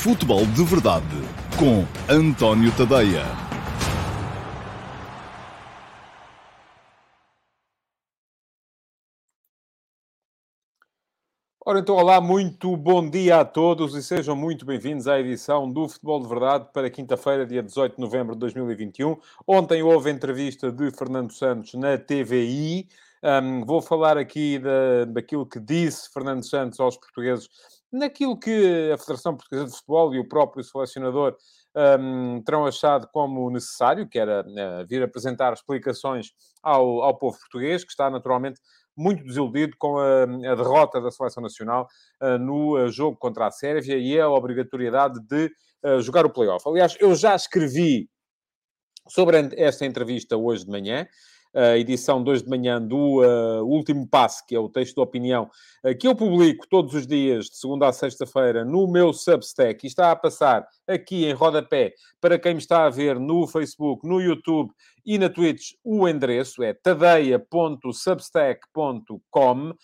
Futebol de Verdade com António Tadeia. Ora então, olá, muito bom dia a todos e sejam muito bem-vindos à edição do Futebol de Verdade para quinta-feira, dia 18 de novembro de 2021. Ontem houve entrevista de Fernando Santos na TVI. Um, vou falar aqui da, daquilo que disse Fernando Santos aos portugueses, naquilo que a Federação Portuguesa de Futebol e o próprio selecionador um, terão achado como necessário, que era uh, vir apresentar explicações ao, ao povo português, que está naturalmente muito desiludido com a, a derrota da seleção nacional uh, no uh, jogo contra a Sérvia e a obrigatoriedade de jogar o playoff. Aliás, eu já escrevi sobre esta entrevista hoje de manhã, a edição 2 de manhã do uh, Último Passo, que é o texto de opinião, uh, que eu publico todos os dias, de segunda a sexta-feira, no meu Substack, e está a passar aqui em rodapé, para quem me está a ver no Facebook, no YouTube e na Twitch, o endereço é tadeia.substack.com, uh,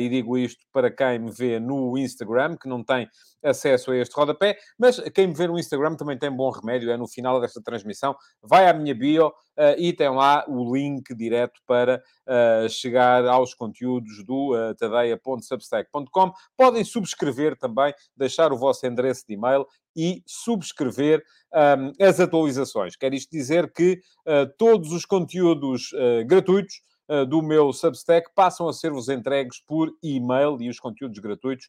e digo isto para quem me vê no Instagram, que não tem acesso a este rodapé, mas quem me vê no Instagram também tem bom remédio, é no final desta transmissão, vai à minha bio uh, e tem lá o link direto para uh, chegar aos conteúdos do uh, tadeia.substack.com. Podem subscrever também, deixar o vosso endereço de e-mail e subscrever um, as atualizações. Quer isto dizer que uh, todos os conteúdos uh, gratuitos uh, do meu Substack passam a ser-vos entregues por e-mail e os conteúdos gratuitos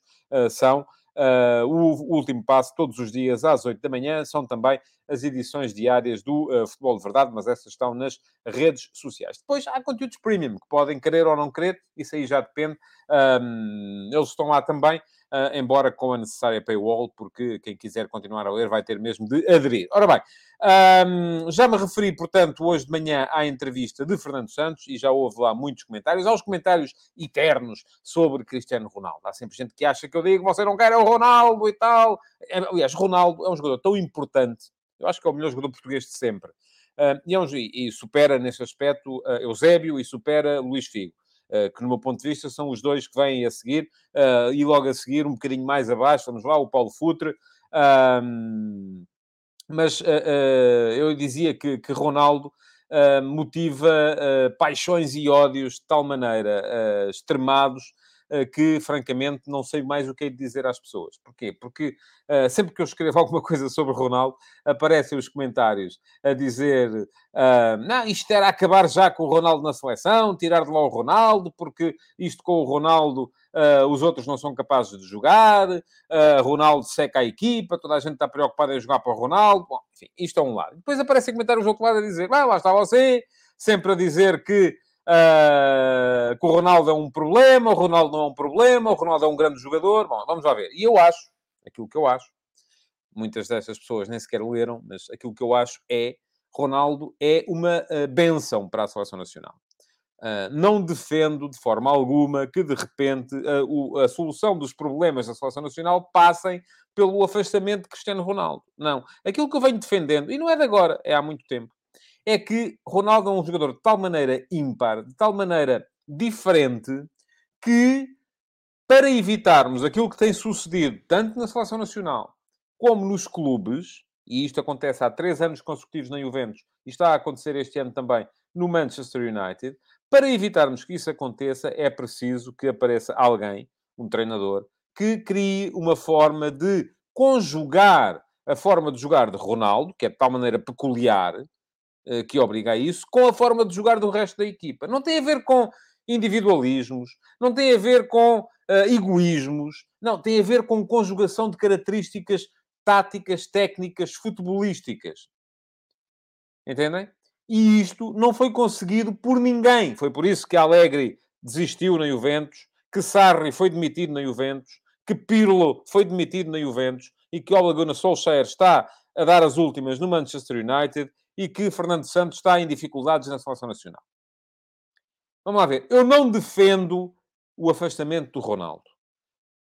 são Uh, o, último passo, todos os dias às 8 da manhã, são também as edições diárias do uh, Futebol de Verdade, mas essas estão nas redes sociais. Depois há conteúdos premium, que podem querer ou não querer, isso aí já depende. Um, eles estão lá também. Uh, embora com a necessária paywall, porque quem quiser continuar a ler vai ter mesmo de aderir. Ora bem, um, já me referi, portanto, hoje de manhã à entrevista de Fernando Santos e já houve lá muitos comentários, aos comentários eternos sobre Cristiano Ronaldo. Há sempre gente que acha que eu digo você não quer o Ronaldo e tal. É, aliás, Ronaldo é um jogador tão importante, eu acho que é o melhor jogador português de sempre. Uh, e, supera nesse aspecto uh, Eusébio e supera Luís Figo. Eh, que no meu ponto de vista são os dois que vêm a seguir, uh, e logo a seguir, um bocadinho mais abaixo, vamos lá, o Paulo Futre. Mas uh, eu dizia que, que Ronaldo motiva paixões e ódios de tal maneira extremados eh, que, francamente, não sei mais o que é de dizer às pessoas. Porquê? Porque uh, sempre que eu escrevo alguma coisa sobre Ronaldo, aparecem os comentários a dizer uh, não, isto era acabar já com o Ronaldo na seleção, tirar de lá o Ronaldo, porque isto com o Ronaldo Uh, os outros não são capazes de jogar, uh, Ronaldo seca a equipa, toda a gente está preocupada em jogar para o Ronaldo. Bom, enfim, isto é um lado. Depois aparecem comentários do outro lado a dizer, ah, lá está você, sempre a dizer que uh, que o Ronaldo é um problema, o Ronaldo não é um problema, o Ronaldo é um grande jogador. Bom, vamos lá ver. E eu acho, aquilo que eu acho, muitas dessas pessoas nem sequer leram, mas aquilo que eu acho é Ronaldo é uma uh, benção para a seleção nacional. Uh, não defendo de forma alguma que, de repente, uh, o, a solução dos problemas da seleção nacional passem pelo afastamento de Cristiano Ronaldo. Não. Aquilo que eu venho defendendo, e não é de agora, é há muito tempo, é que Ronaldo é um jogador de tal maneira ímpar, de tal maneira diferente, que para evitarmos aquilo que tem sucedido tanto na seleção nacional como nos clubes, e isto acontece há três anos consecutivos na Juventus e está a acontecer este ano também no Manchester United, para evitarmos que isso aconteça, é preciso que apareça alguém, um treinador, que crie uma forma de conjugar a forma de jogar de Ronaldo, que é de tal maneira peculiar, que obriga a isso, com a forma de jogar do resto da equipa. Não tem a ver com individualismos, não tem a ver com uh, egoísmos, não, tem a ver com conjugação de características táticas, técnicas, futebolísticas. Entendem? E isto não foi conseguido por ninguém. Foi por isso que Alegre desistiu na Juventus, que Sarri foi demitido na Juventus, que Pirlo foi demitido na Juventus e que Ole Gunnar Solskjaer está a dar as últimas no Manchester United e que Fernando Santos está em dificuldades na seleção nacional. Vamos lá ver. Eu não defendo o afastamento do Ronaldo.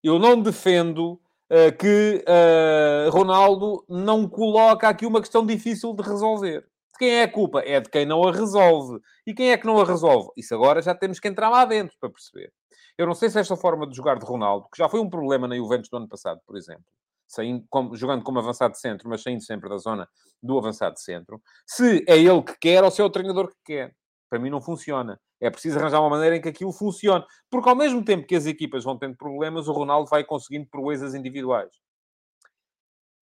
Eu não defendo uh, que uh, Ronaldo não coloca aqui uma questão difícil de resolver. De quem é a culpa? É de quem não a resolve. E quem é que não a resolve? Isso agora já temos que entrar lá dentro para perceber. Eu não sei se esta forma de jogar de Ronaldo, que já foi um problema na Juventus do ano passado, por exemplo, saindo, como, jogando como avançado centro, mas saindo sempre da zona do avançado centro, se é ele que quer ou se é o treinador que quer. Para mim não funciona. É preciso arranjar uma maneira em que aquilo funcione. Porque ao mesmo tempo que as equipas vão tendo problemas, o Ronaldo vai conseguindo proezas individuais.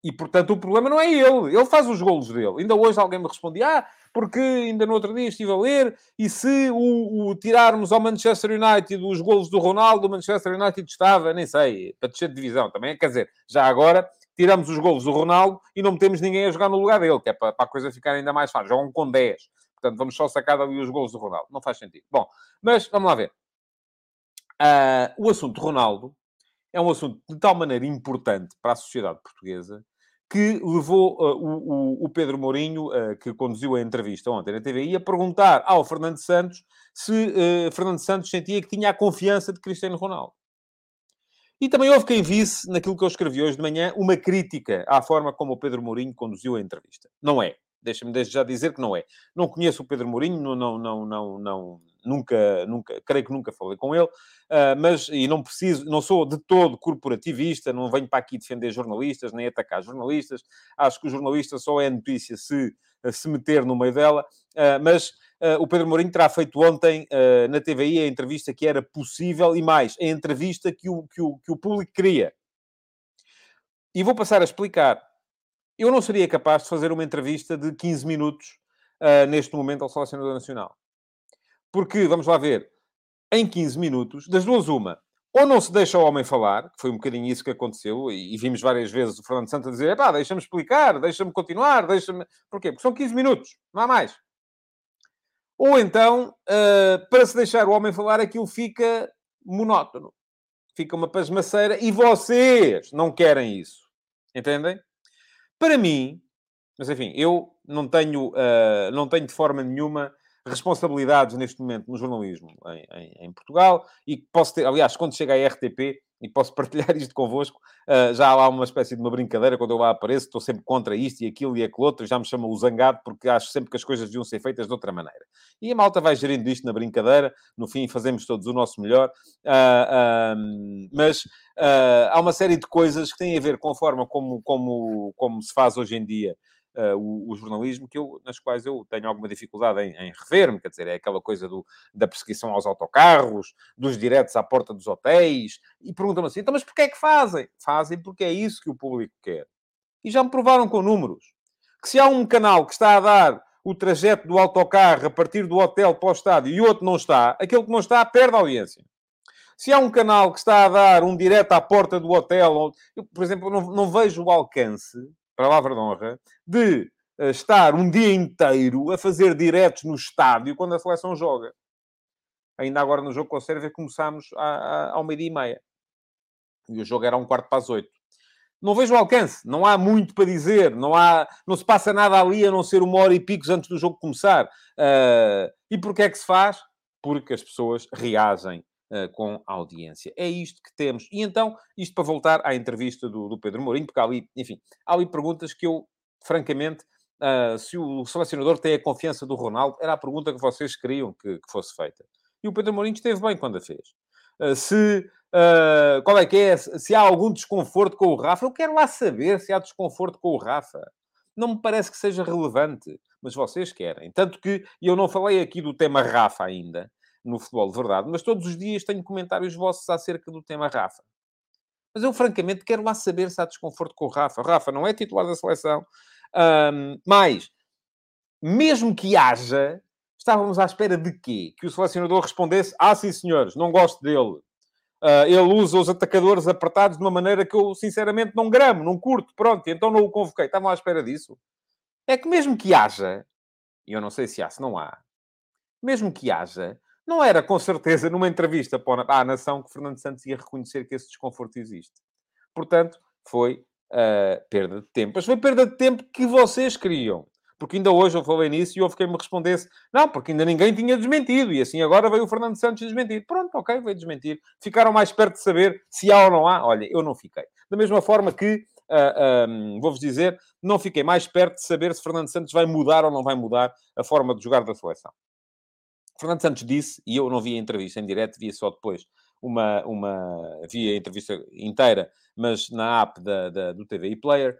E, portanto, o problema não é ele. Ele faz os golos dele. Ainda hoje alguém me respondia, ah, porque ainda no outro dia estive a ler, e se o, o tirarmos ao Manchester United os golos do Ronaldo, o Manchester United estava, nem sei, para descer de divisão também. Quer dizer, já agora tiramos os golos do Ronaldo e não metemos ninguém a jogar no lugar dele, que é para, para a coisa ficar ainda mais fácil. Jogam com 10. Portanto, vamos só sacar dali os golos do Ronaldo. Não faz sentido. Bom, mas vamos lá ver. Uh, o assunto Ronaldo é um assunto de tal maneira importante para a sociedade portuguesa que levou uh, o, o, Pedro Mourinho, uh, que conduziu a entrevista ontem na TVI, a perguntar ao Fernando Santos se uh, Fernando Santos sentia que tinha a confiança de Cristiano Ronaldo. E também houve quem visse, naquilo que eu escrevi hoje de manhã, uma crítica à forma como o Pedro Mourinho conduziu a entrevista. Não é. Deixa-me já dizer que não é. Não conheço o Pedro Mourinho, não, não, não, não, não nunca, nunca, creio que nunca falei com ele, uh, mas, e não preciso, não sou de todo corporativista, não venho para aqui defender jornalistas, nem atacar jornalistas, acho que o jornalista só é notícia se se meter no meio dela, uh, mas o Pedro Mourinho terá feito ontem na TVI a entrevista que era possível e mais, a entrevista que o, que o, que o público queria. E vou passar a explicar. Eu não seria capaz de fazer uma entrevista de 15 minutos neste momento ao Selecionador Nacional. Porque, vamos lá ver, em 15 minutos, das duas, uma, ou não se deixa o homem falar, que foi um bocadinho isso que aconteceu, e, vimos várias vezes o Fernando Santos dizer: pá, deixa-me explicar, deixa-me continuar, deixa-me. Porquê? Porque são 15 minutos, não há mais. Ou então, uh, para se deixar o homem falar, aquilo fica monótono, fica uma pasmaceira, e vocês não querem isso. Entendem? Para mim, mas enfim, eu não tenho, uh, não tenho de forma nenhuma responsabilidades neste momento no jornalismo em, em, em, Portugal e posso ter, aliás, quando chega à RTP, e posso partilhar isto convosco, uh, já há lá uma espécie de uma brincadeira, quando eu lá apareço, estou sempre contra isto e aquilo e aquilo outro, já me chamam o zangado, porque acho sempre que as coisas deviam ser feitas de outra maneira. E a malta vai gerindo isto na brincadeira, no fim fazemos todos o nosso melhor, uh, uh, mas há uma série de coisas que têm a ver com a forma como, como, como se faz hoje em dia uh, o, o, jornalismo, que eu, nas quais eu tenho alguma dificuldade em, em rever-me, quer dizer, é aquela coisa do, da perseguição aos autocarros, dos diretos à porta dos hotéis, e perguntam-me assim, então, mas porquê é que fazem? Fazem porque é isso que o público quer. E já me provaram com números. Que se há um canal que está a dar o trajeto do autocarro a partir do hotel para o estádio e outro não está, aquele que não está perde a audiência. Se há um canal que está a dar um direto à porta do hotel, por exemplo, não, não vejo o alcance palavra de honra, de uh, estar um dia inteiro a fazer diretos no estádio quando a seleção joga. Ainda agora no jogo com a Sérvia começámos ao meio-dia e meia. E o jogo era um quarto para as oito. Não vejo o alcance, não há muito para dizer, não, há, não se passa nada ali a não ser uma hora e picos antes do jogo começar. Uh, e porquê é que se faz? Porque as pessoas reagem com a audiência. É isto que temos. E então, isto para voltar à entrevista do, do Pedro Mourinho, porque há ali, enfim, há ali perguntas que eu, francamente, uh, se o selecionador tem a confiança do Ronaldo, era a pergunta que vocês queriam que, que fosse feita. E o Pedro Mourinho esteve bem quando a fez. Uh, se Uh, qual é que é? Se há algum desconforto com o Rafa, eu quero lá saber se há desconforto com o Rafa. Não me parece que seja relevante, mas vocês querem. Tanto que eu não falei aqui do tema Rafa ainda, no futebol de verdade, mas todos os dias tenho comentários vossos acerca do tema Rafa. Mas eu, francamente, quero lá saber se há desconforto com o Rafa. Rafa não é titular da seleção. Um, mas, mesmo que haja, estávamos à espera de quê? Que o selecionador respondesse: Ah, sim, senhores, não gosto dele. Uh, ele usa os atacadores apertados de uma maneira que eu, sinceramente, não gramo, não curto. Pronto, então não o convoquei. Estavam à espera disso. É que mesmo que haja, e eu não sei se há, se não há, mesmo que haja, não era, com certeza, numa entrevista para a Nação que Fernando Santos ia reconhecer que esse desconforto existe. Portanto, foi uh, perda de tempo. Mas foi perda de tempo que vocês queriam. Porque ainda hoje eu falei nisso e houve quem me respondesse não, porque ainda ninguém tinha desmentido. E assim agora veio o Fernando Santos desmentir. Pronto, ok, veio desmentir. Ficaram mais perto de saber se há ou não há. Olha, eu não fiquei. Da mesma forma que, uh, ah, um, vou-vos dizer, não fiquei mais perto de saber se Fernando Santos vai mudar ou não vai mudar a forma de jogar da seleção. Fernando Santos disse, e eu não vi a entrevista em direto, vi só depois uma, uma vi a entrevista inteira, mas na app da, da do TVI Player.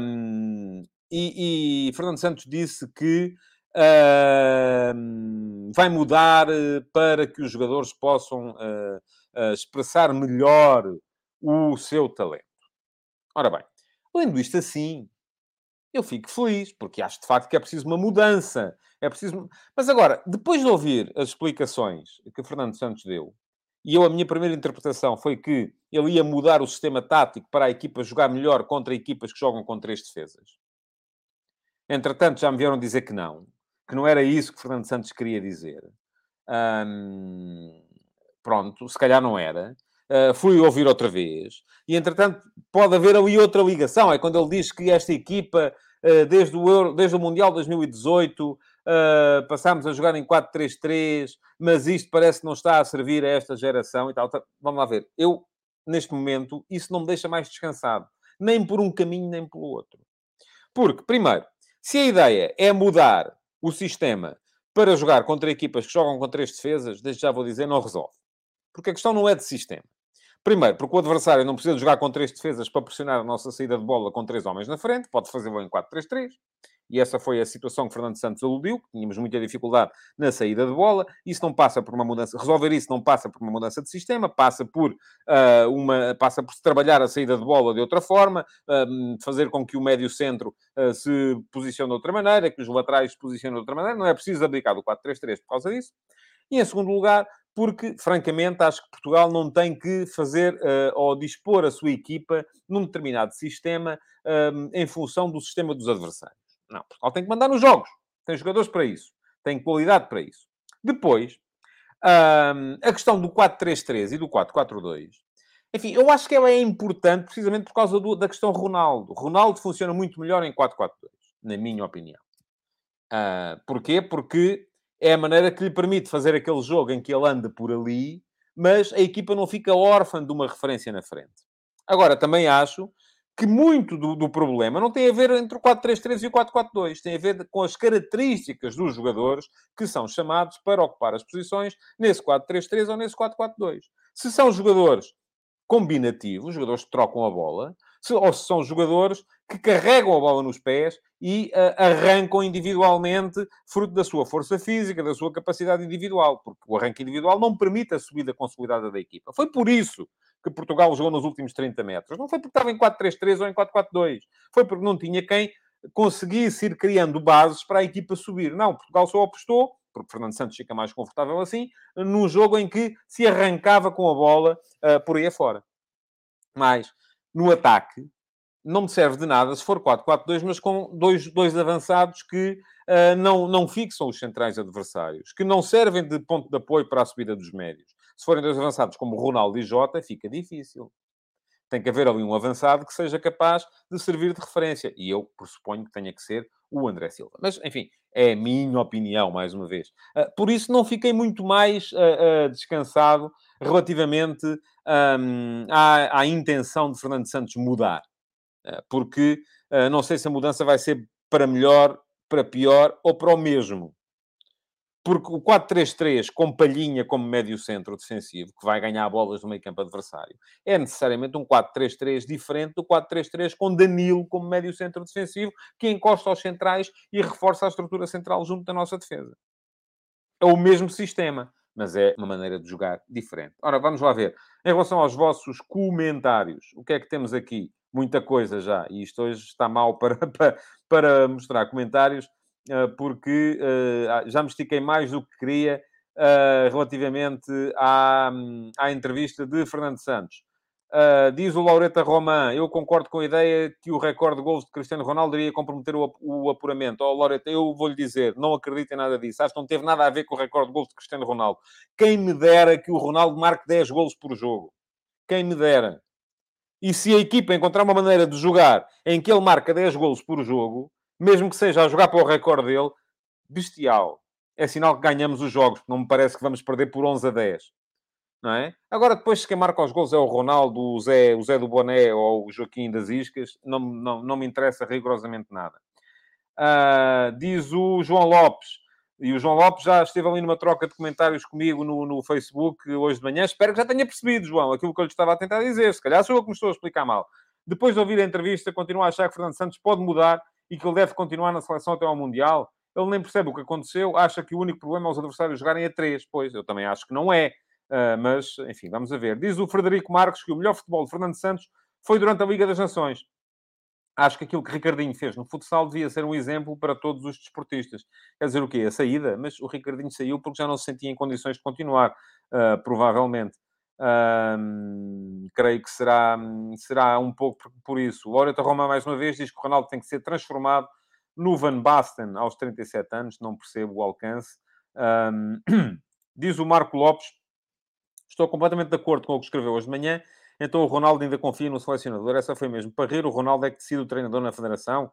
Um, e, e, Fernando Santos disse que uh, vai mudar eh, para que os jogadores possam uh, uh, expressar melhor o seu talento. Ora bem, lendo isto assim, eu fico feliz, porque acho de facto que é preciso uma mudança. É preciso... Mas agora, depois de ouvir as explicações que Fernando Santos deu, e eu, a minha primeira interpretação foi que ele ia mudar o sistema tático para a equipa jogar melhor contra equipas que jogam com três defesas. Entretanto, já me vieram dizer que não, que não era isso que Fernando Santos queria dizer. Hum, pronto, se calhar não era. Uh, fui ouvir outra vez. E, entretanto, pode haver ali outra ligação. É quando ele diz que esta equipa, uh, desde, o Euro, desde o Mundial 2018, uh, passámos a jogar em 4-3-3, mas isto parece que não está a servir a esta geração e tal. Então, vamos lá ver. Eu, neste momento, isso não me deixa mais descansado. Nem por um caminho, nem pelo outro. Porque, primeiro, se a ideia é mudar o sistema para jogar contra equipas que jogam com três defesas, desde já vou dizer, não resolve. Porque a questão não é de sistema. Primeiro, porque o adversário não precisa jogar com três defesas para pressionar a nossa saída de bola com três homens na frente, pode fazê-lo em 4-3-3 e essa foi a situação que Fernando Santos aludiu, tínhamos muita dificuldade na saída de bola. Isso não passa por uma mudança, resolver isso não passa por uma mudança de sistema, passa por uh, uma, passa por trabalhar a saída de bola de outra forma, uh, fazer com que o médio centro uh, se posicione de outra maneira, que os laterais se posicionem de outra maneira. Não é preciso abdicar do 4-3-3 por causa disso. E em segundo lugar, porque, francamente, acho que Portugal não tem que fazer uh, ou dispor a sua equipa num determinado sistema uh, em função do sistema dos adversários. Não, Portugal tem que mandar nos jogos. Tem jogadores para isso. Tem qualidade para isso. Depois, um, a questão do 4-3-3 e do 4-4-2. Enfim, eu acho que ela é importante precisamente por causa do, da questão Ronaldo. Ronaldo funciona muito melhor em 4-4-2, na minha opinião. Uh, porquê? Porque é a maneira que lhe permite fazer aquele jogo em que ele anda por ali, mas a equipa não fica órfã de uma referência na frente. Agora, também acho que muito do, do, problema não tem a ver entre o 4-3-3 e o 4-4-2, tem a ver com as características dos jogadores que são chamados para ocupar as posições nesse 4-3-3 ou nesse 4-4-2. Se são jogadores combinativos, jogadores que trocam a bola, se, ou se são jogadores que carregam a bola nos pés e uh, arrancam individualmente, fruto da sua força física, da sua capacidade individual, porque o arranque individual não permite a subida consolidada da equipa. Foi por isso que Portugal jogou nos últimos 30 metros. Não foi porque estava em 4-3-3 ou em 4-4-2. Foi porque não tinha quem conseguisse ir criando bases para a equipa subir. Não, Portugal só apostou, porque Fernando Santos fica mais confortável assim, num jogo em que se arrancava com a bola uh, por aí afora. Mas, no ataque, não me serve de nada se for 4-4-2, mas com dois, dois avançados que uh, não, não fixam os centrais adversários, que não servem de ponto de apoio para a subida dos médios. Se forem dois avançados como Ronaldo e Jota, fica difícil. Tem que haver ali um avançado que seja capaz de servir de referência. E eu pressuponho que tenha que ser o André Silva. Mas, enfim, é a minha opinião, mais uma vez. Uh, por isso, não fiquei muito mais uh, uh, descansado relativamente um, à, à, intenção de Fernando Santos mudar. porque não sei se a mudança vai ser para melhor, para pior ou para o mesmo. Porque o 4-3-3 com Palhinha como médio centro defensivo, que vai ganhar bolas no meio campo adversário, é necessariamente um 4-3-3 diferente do 4-3-3 com Danilo como médio centro defensivo, que encosta aos centrais e reforça a estrutura central junto da nossa defesa. É o mesmo sistema, mas é uma maneira de jogar diferente. Ora, vamos lá ver. Em relação aos vossos comentários, o que é que temos aqui? Muita coisa já, e isto hoje está mal para, para, para mostrar comentários. Ah, porque ah, já me estiquei mais do que queria ah, relativamente à, à entrevista de Fernando Santos. Uh, diz o Laureta Román, eu concordo com a ideia que o recorde de gols de Cristiano Ronaldo iria comprometer o, o apuramento. Oh, Laureta, eu vou-lhe dizer, não acredito em nada disso. Acho que não teve nada a ver com o recorde de gols de Cristiano Ronaldo. Quem me dera que o Ronaldo marque 10 gols por jogo. Quem me dera. E se a equipa encontrar uma maneira de jogar em que ele marca 10 gols por jogo, mesmo que seja a jogar para o recorde dele, bestial. É sinal que ganhamos os jogos, não me parece que vamos perder por 11 a 10. Não é? Agora, depois, quem marca os gols é o Ronaldo, o Zé, o Zé do Boné ou o Joaquim das Iscas, não, não, não me interessa rigorosamente nada. Uh, diz o João Lopes, E o João Lopes já esteve ali numa troca de comentários comigo no, no Facebook hoje de manhã. Espero que já tenha percebido, João, aquilo que eu lhe estava a tentar dizer. Se calhar sou eu que me estou a explicar mal. Depois de ouvir a entrevista, continuo a achar que Fernando Santos pode mudar e que ele deve continuar na seleção até ao Mundial. Ele nem percebe o que aconteceu, acha que o único problema é os adversários jogarem a três. Pois, eu também acho que não é. Uh, mas, enfim, vamos a ver. Diz o Frederico Marques que o melhor futebol de Fernando Santos foi durante a Liga das Nações acho que aquilo que Ricardinho fez no futsal devia ser um exemplo para todos os desportistas. Quer dizer o quê? A saída? Mas o Ricardinho saiu porque já não se sentia em condições de continuar, uh, provavelmente. Creio que será, será um pouco por, isso. Loreta Roma, mais uma vez, diz que o Ronaldo tem que ser transformado no Van Basten aos 37 anos. Não percebo o alcance. diz o Marco Lopes, estou completamente de acordo com o que escreveu hoje de manhã então o Ronaldo ainda confia no selecionador. Essa foi mesmo. Para rir, o Ronaldo é que decide o treinador na federação.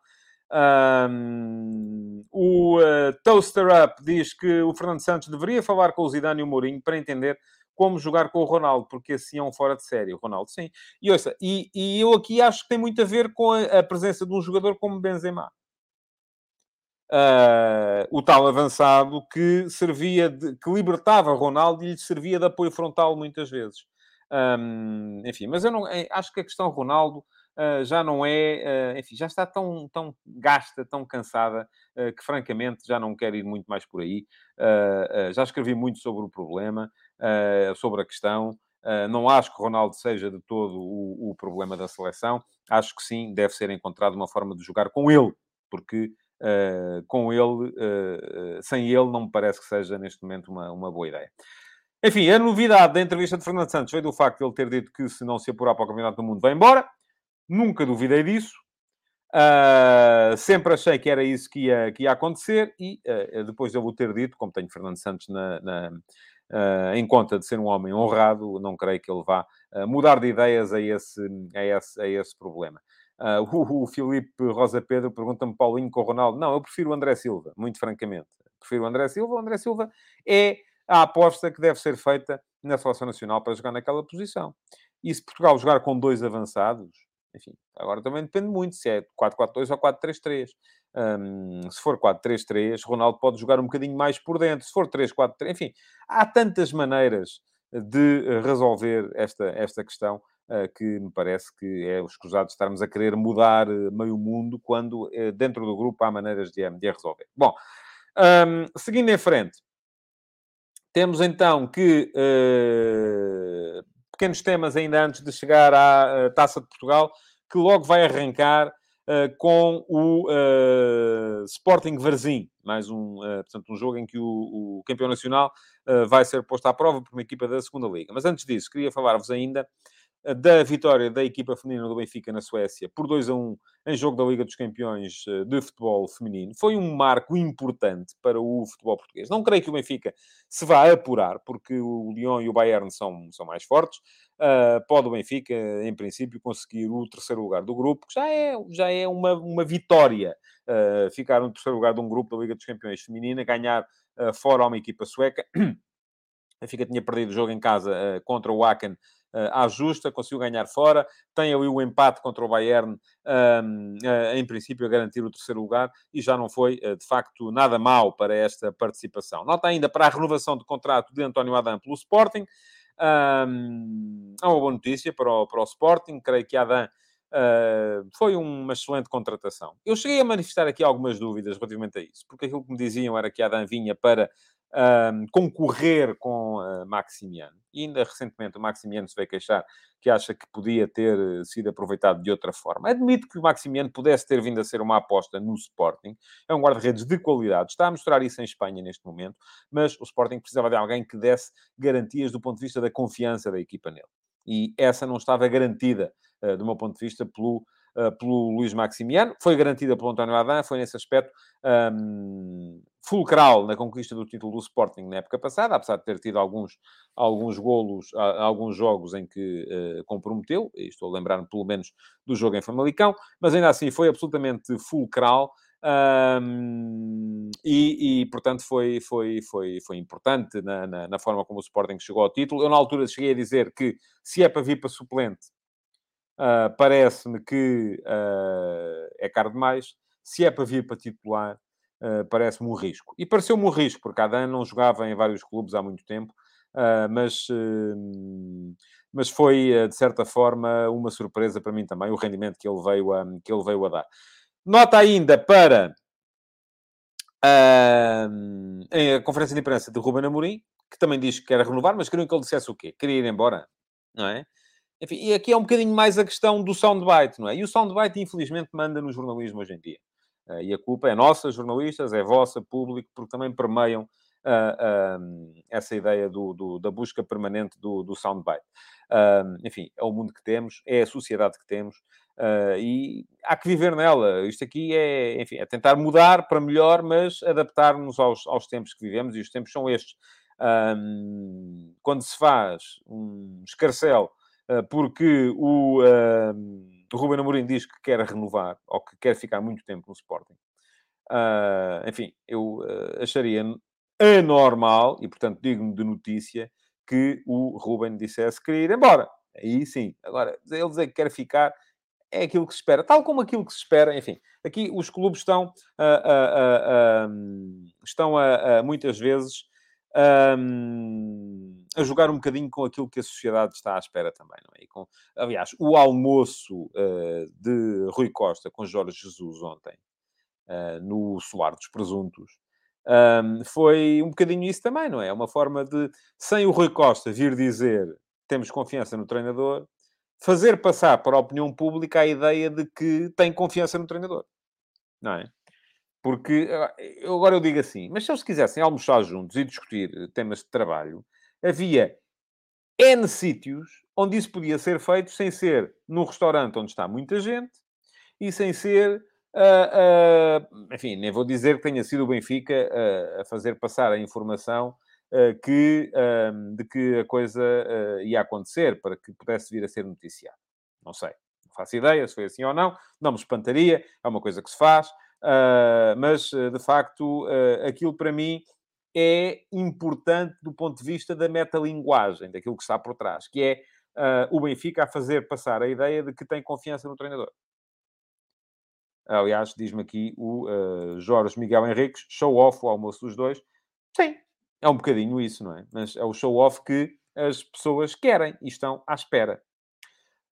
Um, o uh, Toaster Up diz que o Fernando Santos deveria falar com o Zidane e o Mourinho para entender como jogar com o Ronaldo, porque assim é um fora de série. O Ronaldo, sim. E, ouça, e, e eu aqui acho que tem muito a ver com a, a presença de um jogador como Benzema. Uh, o tal avançado que servia, de, que libertava Ronaldo e lhe servia de apoio frontal muitas vezes. Um, enfim, mas eu não eh, acho que a questão Ronaldo uh, já não é, uh, enfim, já está tão, tão gasta, tão cansada, que francamente já não quero ir muito mais por aí. já escrevi muito sobre o problema, sobre a questão. não acho que Ronaldo seja de todo o, o, problema da seleção. Acho que sim, deve ser encontrado uma forma de jogar com ele, porque com ele, sem ele, não me parece que seja neste momento uma, uma boa ideia. Enfim, a novidade da entrevista de Fernando Santos veio do facto de ele ter dito que se não se apurar para o Campeonato do Mundo vai embora. Nunca duvidei disso. Uh, sempre achei que era isso que ia, que ia acontecer e uh, depois de eu o ter dito, como tenho Fernando Santos na, na, em conta de ser um homem honrado, não creio que ele vá mudar de ideias a esse, a esse, a esse problema. o, o Filipe Rosa Pedro pergunta-me, Paulinho, com o Ronaldo. Não, eu prefiro o André Silva, muito francamente. Prefiro o André Silva. O André Silva é a aposta que deve ser feita na seleção nacional para jogar naquela posição. E se Portugal jogar com dois avançados, enfim, agora também depende muito se é 4-4-2 ou 4-3-3. Um, se for 4-3-3, Ronaldo pode jogar um bocadinho mais por dentro. Se for 3-4-3, enfim, há tantas maneiras de resolver esta, esta questão uh, que me parece que é escusado estarmos a querer mudar uh, meio mundo quando uh, dentro do grupo há maneiras de, de a resolver. Bom, um, seguindo em frente, temos então que uh, pequenos temas ainda antes de chegar à Taça de Portugal, que logo vai arrancar com o Sporting Varzim, mais um, portanto, um jogo em que o, o campeão nacional vai ser posto à prova por uma equipa da segunda liga. Mas antes disso, queria falar-vos ainda da vitória da equipa feminina do Benfica na Suécia por 2 a 1 em jogo da Liga dos Campeões eh, de futebol feminino. Foi um marco importante para o futebol português. Não creio que o Benfica se vá apurar, porque o Lyon e o Bayern são, são mais fortes. Uh, pode o Benfica, em princípio, conseguir o terceiro lugar do grupo, que já é, já é uma, uma vitória. Uh, ficar no terceiro lugar de um grupo da Liga dos Campeões feminina, ganhar uh, fora uma equipa sueca. A Benfica tinha perdido o jogo em casa contra o uh, à justa, conseguiu ganhar fora, tem ali o empate contra o Bayern, uh, em princípio, a garantir o terceiro lugar, e já não foi, uh, de facto, nada mal para esta participação. Nota ainda para a renovação de contrato de António Adam pelo Sporting. É uma boa notícia para o, para o Sporting, creio que Adam Uh, foi uma excelente contratação. Eu cheguei a manifestar aqui algumas dúvidas relativamente a isso, porque aquilo que me diziam era que Adam vinha para um, concorrer com uh, Maximiano. E ainda recentemente o Maximiano se veio queixar que acha que podia ter eh, sido aproveitado de outra forma. Admito que o Maximiano pudesse ter vindo a ser uma aposta no Sporting. É um guarda-redes de qualidade. Está a mostrar isso em Espanha neste momento. Mas o Sporting precisava de alguém que desse garantias do ponto de vista da confiança da equipa nele. E essa não estava garantida, uh, do meu ponto de vista, pelo uh, pelo Luís Maximiano, foi garantida pelo António Adán, foi nesse aspecto um, fulcral na conquista do título do Sporting na época passada, apesar de ter tido alguns, alguns golos, alguns jogos em que uh, comprometeu, estou a lembrar-me pelo menos do jogo em Famalicão, mas ainda assim foi absolutamente fulcral. Um, e, e, portanto, foi, foi, foi, foi importante na, na, na, forma como o Sporting chegou ao título. Eu, na altura, cheguei a dizer que se é para vir para suplente, Uh, Parece-me que uh, é caro demais. Se é para vir para titular, uh, parece-me um risco. E pareceu-me um risco, porque Adam não jogava em vários clubes há muito tempo, mas, mas foi, de certa forma, uma surpresa para mim também, o rendimento que ele veio a, que ele veio a dar. Nota ainda para a conferência de imprensa de Ruben Amorim, que também diz que quer renovar, mas queriam que ele dissesse o quê? Queria ir embora, não é? Enfim, e aqui é um bocadinho mais a questão do soundbite, não é? E o soundbite, infelizmente, manda no jornalismo hoje em dia. Uh, e a culpa é nossa, jornalistas, é vossa, público, porque também permeiam uh, uh, essa ideia do, do, da busca permanente do, do soundbite. enfim, é o mundo que temos, é a sociedade que temos, e há que viver nela. Isto aqui é, enfim, é tentar mudar para melhor, mas adaptar-nos aos, aos tempos que vivemos, e os tempos são estes. quando se faz um escarcel ah, porque o, uh, Ruben Amorim diz que quer renovar, ou que quer ficar muito tempo no Sporting. Uh, enfim, eu uh, acharia anormal, e portanto digno de notícia, que o Ruben dissesse que queria ir embora. Aí sim. Agora, ele dizer que quer ficar é aquilo que se espera. Tal como aquilo que se espera, enfim. Aqui os clubes estão, estão a, muitas vezes um, a jogar um bocadinho com aquilo que a sociedade está à espera também, não é? E com, aliás, o almoço uh, de Rui Costa com Jorge Jesus ontem, uh, no Solar dos Presuntos, um, foi um bocadinho isso também, não é? É uma forma de, sem o Rui Costa vir dizer temos confiança no treinador, fazer passar para a opinião pública a ideia de que tem confiança no treinador, não é? Porque eu, agora eu digo assim, mas se eles quisessem almoçar juntos e discutir eh, temas de trabalho, havia N sítios onde isso podia ser feito sem ser num restaurante onde está muita gente e sem ser. Uh, uh, enfim, nem vou dizer que tenha sido o Benfica uh, a fazer passar a informação que, de que a coisa ia acontecer para que pudesse vir a ser noticiado. Não sei, não faço ideia se foi assim ou não, não me espantaria, é uma coisa que se faz. Uh, mas, ah, de facto, aquilo para mim é importante do ponto de vista da metalinguagem, daquilo que está por trás, que é o Benfica a fazer passar a ideia de que tem confiança no treinador. Aliás, diz-me aqui o Jorge Miguel Henriques, show-off o almoço dos dois. Sim, é um bocadinho isso, não é? Mas é o show-off que as pessoas querem e estão à espera.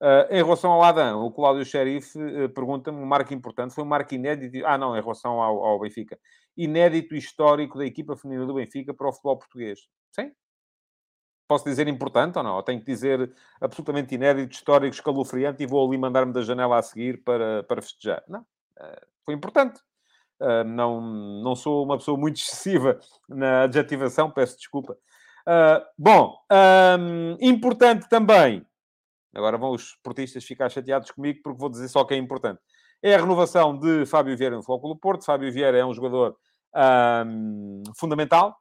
Uh, em relação ao Adam, o Cláudio Xerife uh, pergunta-me um marco importante, foi um marco inédito. Ah, não, em relação ao, ao, Benfica. Inédito histórico da equipa feminina do Benfica para o futebol português. Sim. Posso dizer importante ou não? Tenho que dizer absolutamente inédito, histórico, escalofriante e vou ali mandar-me da janela a seguir para, para festejar? Não. Uh, foi importante. Não, não sou uma pessoa muito excessiva na adjetivação, peço desculpa. bom, um, importante também Agora vão os portistas ficar chateados comigo porque vou dizer só que é importante. É a renovação de Fábio Vieira no Flóculo Porto. Fábio Vieira é um jogador um, fundamental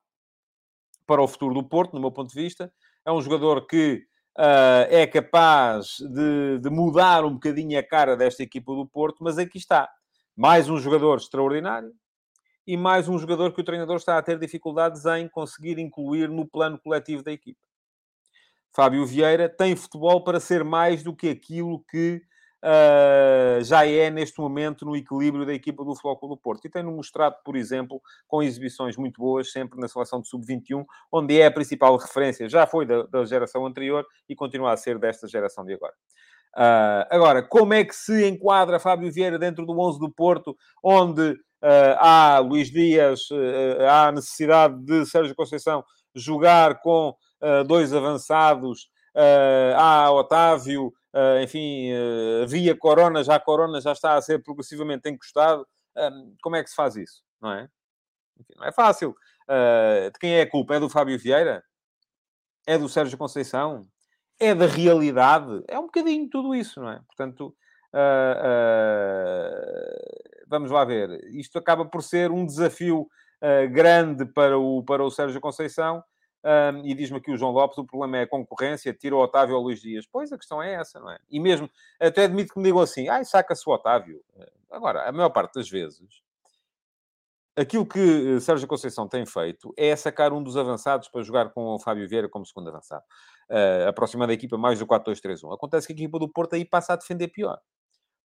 para o futuro do Porto, no meu ponto de vista. É um jogador que uh, é capaz de, de, mudar um bocadinho a cara desta equipa do Porto, mas aqui está. Mais um jogador extraordinário e mais um jogador que o treinador está a ter dificuldades em conseguir incluir no plano coletivo da equipa. Fábio Vieira tem futebol para ser mais do que aquilo que uh, já é neste momento no equilíbrio da equipa do Flóculo do Porto. E tem-no mostrado, por exemplo, com exibições muito boas, sempre na seleção de sub-21, onde é a principal referência. Já foi da, da, geração anterior e continua a ser desta geração de agora. Uh, agora, como é que se enquadra Fábio Vieira dentro do 11 do Porto, onde uh, há Luís Dias, há a necessidade de Sérgio Conceição jogar com uh, dois avançados, uh, há Otávio, uh, enfim, via Corona, já Corona já está a ser progressivamente encostado. como é que se faz isso? Não é? Enfim, não é fácil. de quem é a culpa? É do Fábio Vieira? É do Sérgio Conceição? É da realidade? É um bocadinho tudo isso, não é? Portanto, vamos lá ver. Isto acaba por ser um desafio grande para o, para o Sérgio Conceição, um, e diz-me aqui o João Lopes, o problema é a concorrência, tira o Otávio ou Luís Dias. Pois, a questão é essa, não é? E mesmo, até admito que me digam assim, ai, saca-se o Otávio. Agora, a maior parte das vezes, aquilo que eh, Sérgio Conceição tem feito é sacar um dos avançados para jogar com o Fábio Vieira como segundo avançado. Uh, aproximando a equipa mais do 4-2-3-1. Acontece que a equipa do Porto aí passa a defender pior.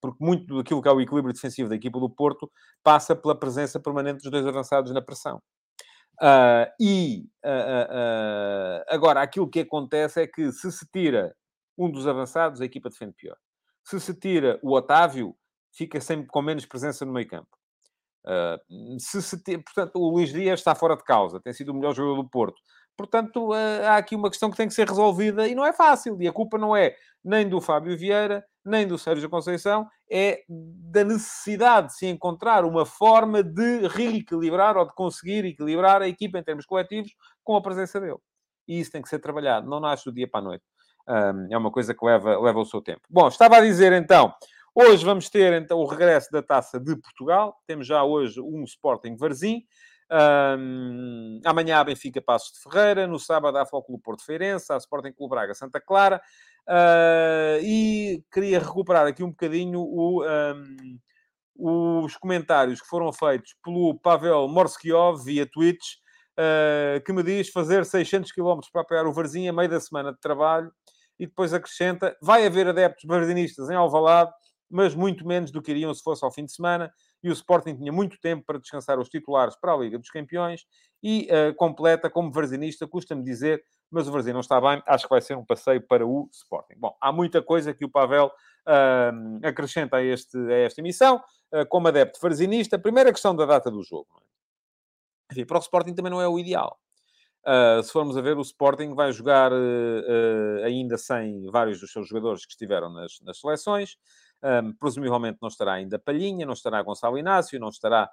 porque muito daquilo que é o equilíbrio defensivo da equipa do Porto passa pela presença permanente dos dois avançados na pressão. Uh, e uh, agora, aquilo que acontece é que se se tira um dos avançados, a equipa defende pior. Se se tira o Otávio, fica sempre com menos presença no meio campo. Se se tira, portanto, o Luís Dias está fora de causa, tem sido o melhor jogador do Porto. Portanto, há aqui uma questão que tem que ser resolvida e não é fácil. E a culpa não é nem do Fábio Vieira, nem do Sérgio Conceição, é da necessidade de se encontrar uma forma de reequilibrar ou de conseguir equilibrar a equipa em termos coletivos com a presença dele. E isso tem que ser trabalhado, não nasce do dia para a noite. Um, é uma coisa que leva, leva o seu tempo. Bom, estava a dizer então, hoje vamos ter então o regresso da Taça de Portugal. Temos já hoje um Sporting Varzim. Um, amanhã a Benfica Passos de Ferreira, no sábado há Fóculo Porto Feirense, há Sporting Clube Braga Santa Clara, uh, e queria recuperar aqui um bocadinho o, um, os comentários que foram feitos pelo Pavel Morskiov via Twitch, uh, que me diz fazer 600 km para apoiar o Varzinho a meio da semana de trabalho, e depois acrescenta, vai haver adeptos varzinistas em Alvalade, mas muito menos do que iriam se fosse ao fim de semana e o Sporting tinha muito tempo para descansar os titulares para a Liga dos Campeões e uh, completa como varzinista, custa-me dizer, mas o Varzim não está bem, acho que vai ser um passeio para o Sporting. Bom, há muita coisa que o Pavel uh, acrescenta a, este, a esta emissão, uh, como adepto varzinista. Primeira questão da data do jogo. É? Enfim, para o Sporting também não é o ideal. Uh, se formos a ver, o Sporting vai jogar uh, uh, ainda sem vários dos seus jogadores que estiveram nas, nas seleções. Um, presumivelmente não estará ainda Palhinha, não estará Gonçalo Inácio, não estará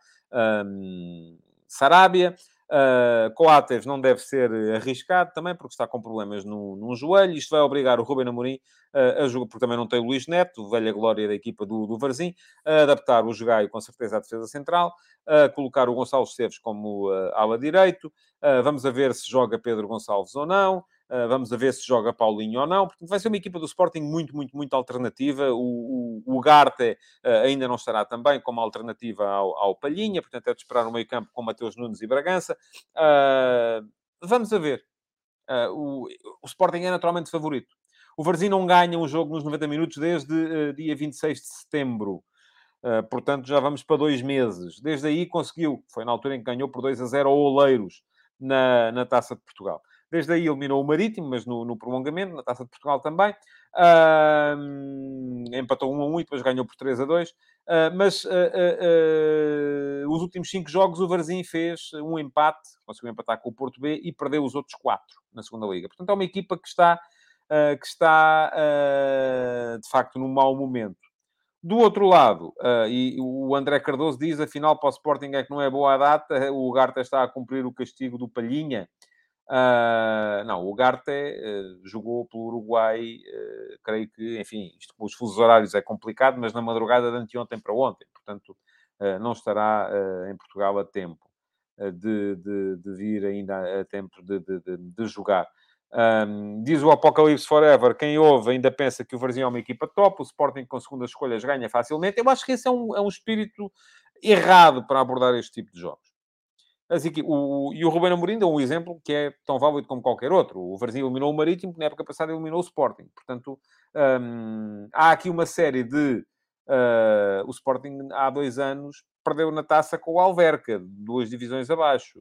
um, Sarabia. Uh, Coates não deve ser arriscado também, porque está com problemas no, joelho. Isto vai obrigar o Ruben Amorim uh, a jogar, porque também não tem o Luís Neto, velha glória da equipa do, do Varzim, a adaptar o Jogaio com certeza à defesa central, a colocar o Gonçalo Esteves como uh, ala direito. Vamos a ver se joga Pedro Gonçalves ou não. Uh, vamos ver se joga Paulinho ou não. Portanto, vai ser uma equipa do Sporting muito, muito, muito alternativa. O, o, o Garte uh, ainda não estará também como alternativa ao, ao Palhinha. Portanto, é de esperar no meio campo com Mateus Nunes e Bragança. Uh, vamos a ver. o, o Sporting é naturalmente favorito. O Varzim não ganha um jogo nos 90 minutos desde dia 26 de setembro. Uh, portanto, já vamos para dois meses. Desde aí conseguiu, foi na altura em que ganhou por 2 a 0 ao Oleiros na, na Taça de Portugal. Desde aí eliminou o Marítimo, mas no, no prolongamento, na Taça de Portugal também. Uh, empatou 1 a 1 e depois ganhou por 3 a 2. Uh, mas uh, os últimos 5 jogos o Varzim fez um empate, conseguiu empatar com o Porto B e perdeu os outros 4 na segunda Liga. Portanto, é uma equipa que está, que está de facto num mau momento. Do outro lado, uh, e o André Cardoso diz, afinal, para o Sporting é que não é boa a data, o Garta está a cumprir o castigo do Palhinha. Uh, não, o Garte uh, jogou pelo Uruguai, creio que, enfim, isto com os fusos horários é complicado, mas na madrugada de anteontem para ontem, portanto, não estará em Portugal a tempo de, de, de, vir ainda a tempo de, de jogar. Um, diz o Apocalipse Forever, quem ouve ainda pensa que o Varzinho é uma equipa top, o Sporting com segundas escolhas ganha facilmente. Eu acho que esse é um, é um espírito errado para abordar este tipo de jogos. Assim que, o, e o Ruben Amorim é um exemplo que é tão válido como qualquer outro. O Varzinho eliminou o Marítimo, na época passada eliminou o Sporting. Portanto, um, há aqui uma série de... Uh, o Sporting, há dois anos, perdeu na taça com o Alverca, duas divisões abaixo.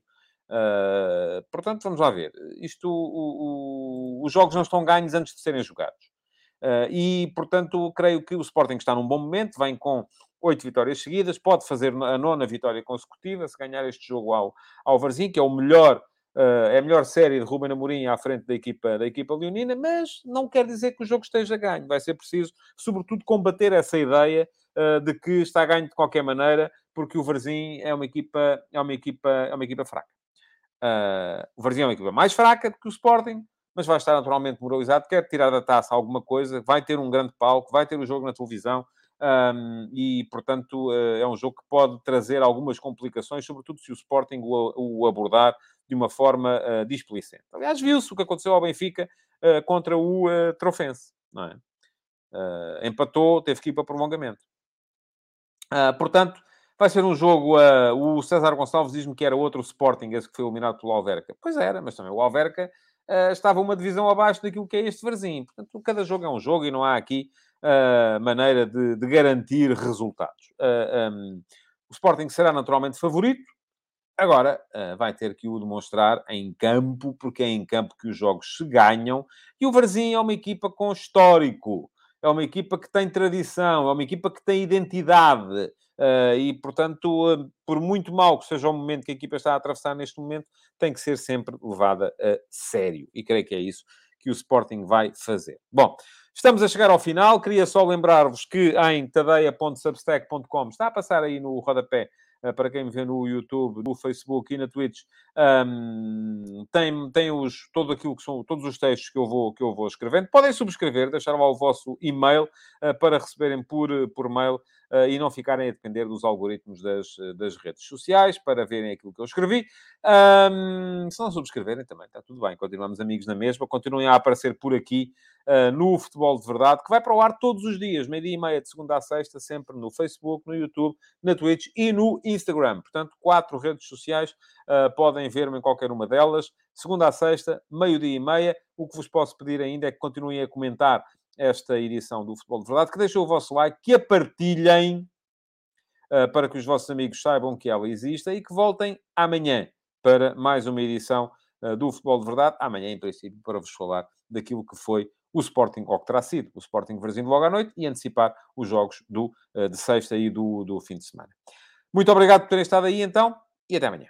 Uh, portanto, vamos lá ver. Isto, o, o, os jogos não estão ganhos antes de serem jogados. Uh, e, portanto, creio que o Sporting está num bom momento, vem com oito vitórias seguidas, pode fazer a nona vitória consecutiva, se ganhar este jogo ao, ao Varzim, que é o melhor, uh, é a melhor série de Ruben Amorim à frente da equipa, da equipa leonina, mas não quer dizer que o jogo esteja ganho. Vai ser preciso, sobretudo, combater essa ideia uh, de que está ganho de qualquer maneira, porque o Varzim é uma equipa, é uma equipa, é uma equipa fraca. Uh, o Varzim é uma equipa mais fraca do que o Sporting, mas vai estar naturalmente moralizado, quer tirar da taça alguma coisa, vai ter um grande palco, vai ter o jogo na televisão, um, e, portanto, uh, é um jogo que pode trazer algumas complicações, sobretudo se o Sporting o, abordar de uma forma uh, displicente. Aliás, viu-se o que aconteceu ao Benfica uh, contra o uh, Trofense, não é? empatou, teve que ir para prolongamento. portanto, Vai ser um jogo. Uh, o César Gonçalves diz-me que era outro Sporting, esse que foi eliminado pelo Alverca. Pois era, mas também o Alverca uh, estava uma divisão abaixo daquilo que é este Varzim. Portanto, cada jogo é um jogo e não há aqui uh, maneira de, de, garantir resultados. Uh, um, o Sporting será naturalmente favorito, Agora, uh, vai ter que o demonstrar em campo, porque é em campo que os jogos se ganham. E o Varzim é uma equipa com histórico, é uma equipa que tem tradição, é uma equipa que tem identidade. Uh, e, portanto, uh, por muito mal que seja o momento que a equipa está a atravessar neste momento, tem que ser sempre levada a sério. E creio que é isso que o Sporting vai fazer. Bom, estamos a chegar ao final. Queria só lembrar-vos que em tadeia.substack.com está a passar aí no rodapé eh, para quem me vê no YouTube, no Facebook e na Twitch, um, tem, tem os, todo aquilo que são todos os textos que eu vou, que eu vou escrevendo. Podem subscrever, deixar lá o vosso e-mail uh, para receberem por, por mail e não ficarem a depender dos algoritmos das, das redes sociais para verem aquilo que eu escrevi. Um, se não subscreverem também, está tudo bem, continuamos amigos na mesma, continuem a aparecer por aqui uh, no Futebol de Verdade, que vai para o ar todos os dias, meio-dia e meia, de segunda a sexta, sempre no Facebook, no YouTube, na Twitch e no Instagram. Portanto, quatro redes sociais, uh, podem ver-me em qualquer uma delas, segunda a sexta, meio-dia e meia. O que vos posso pedir ainda é que continuem a comentar esta edição do Futebol de Verdade, que deixem o vosso like, que a partilhem uh, para que os vossos amigos saibam que ela existe e que voltem amanhã para mais uma edição uh, do Futebol de Verdade. Amanhã, em princípio, para vos falar daquilo que foi o Sporting, ou que terá sido o Sporting Brasil logo à noite, e antecipar os jogos do, uh, de sexta e do, do fim de semana. Muito obrigado por terem estado aí, então, e até amanhã.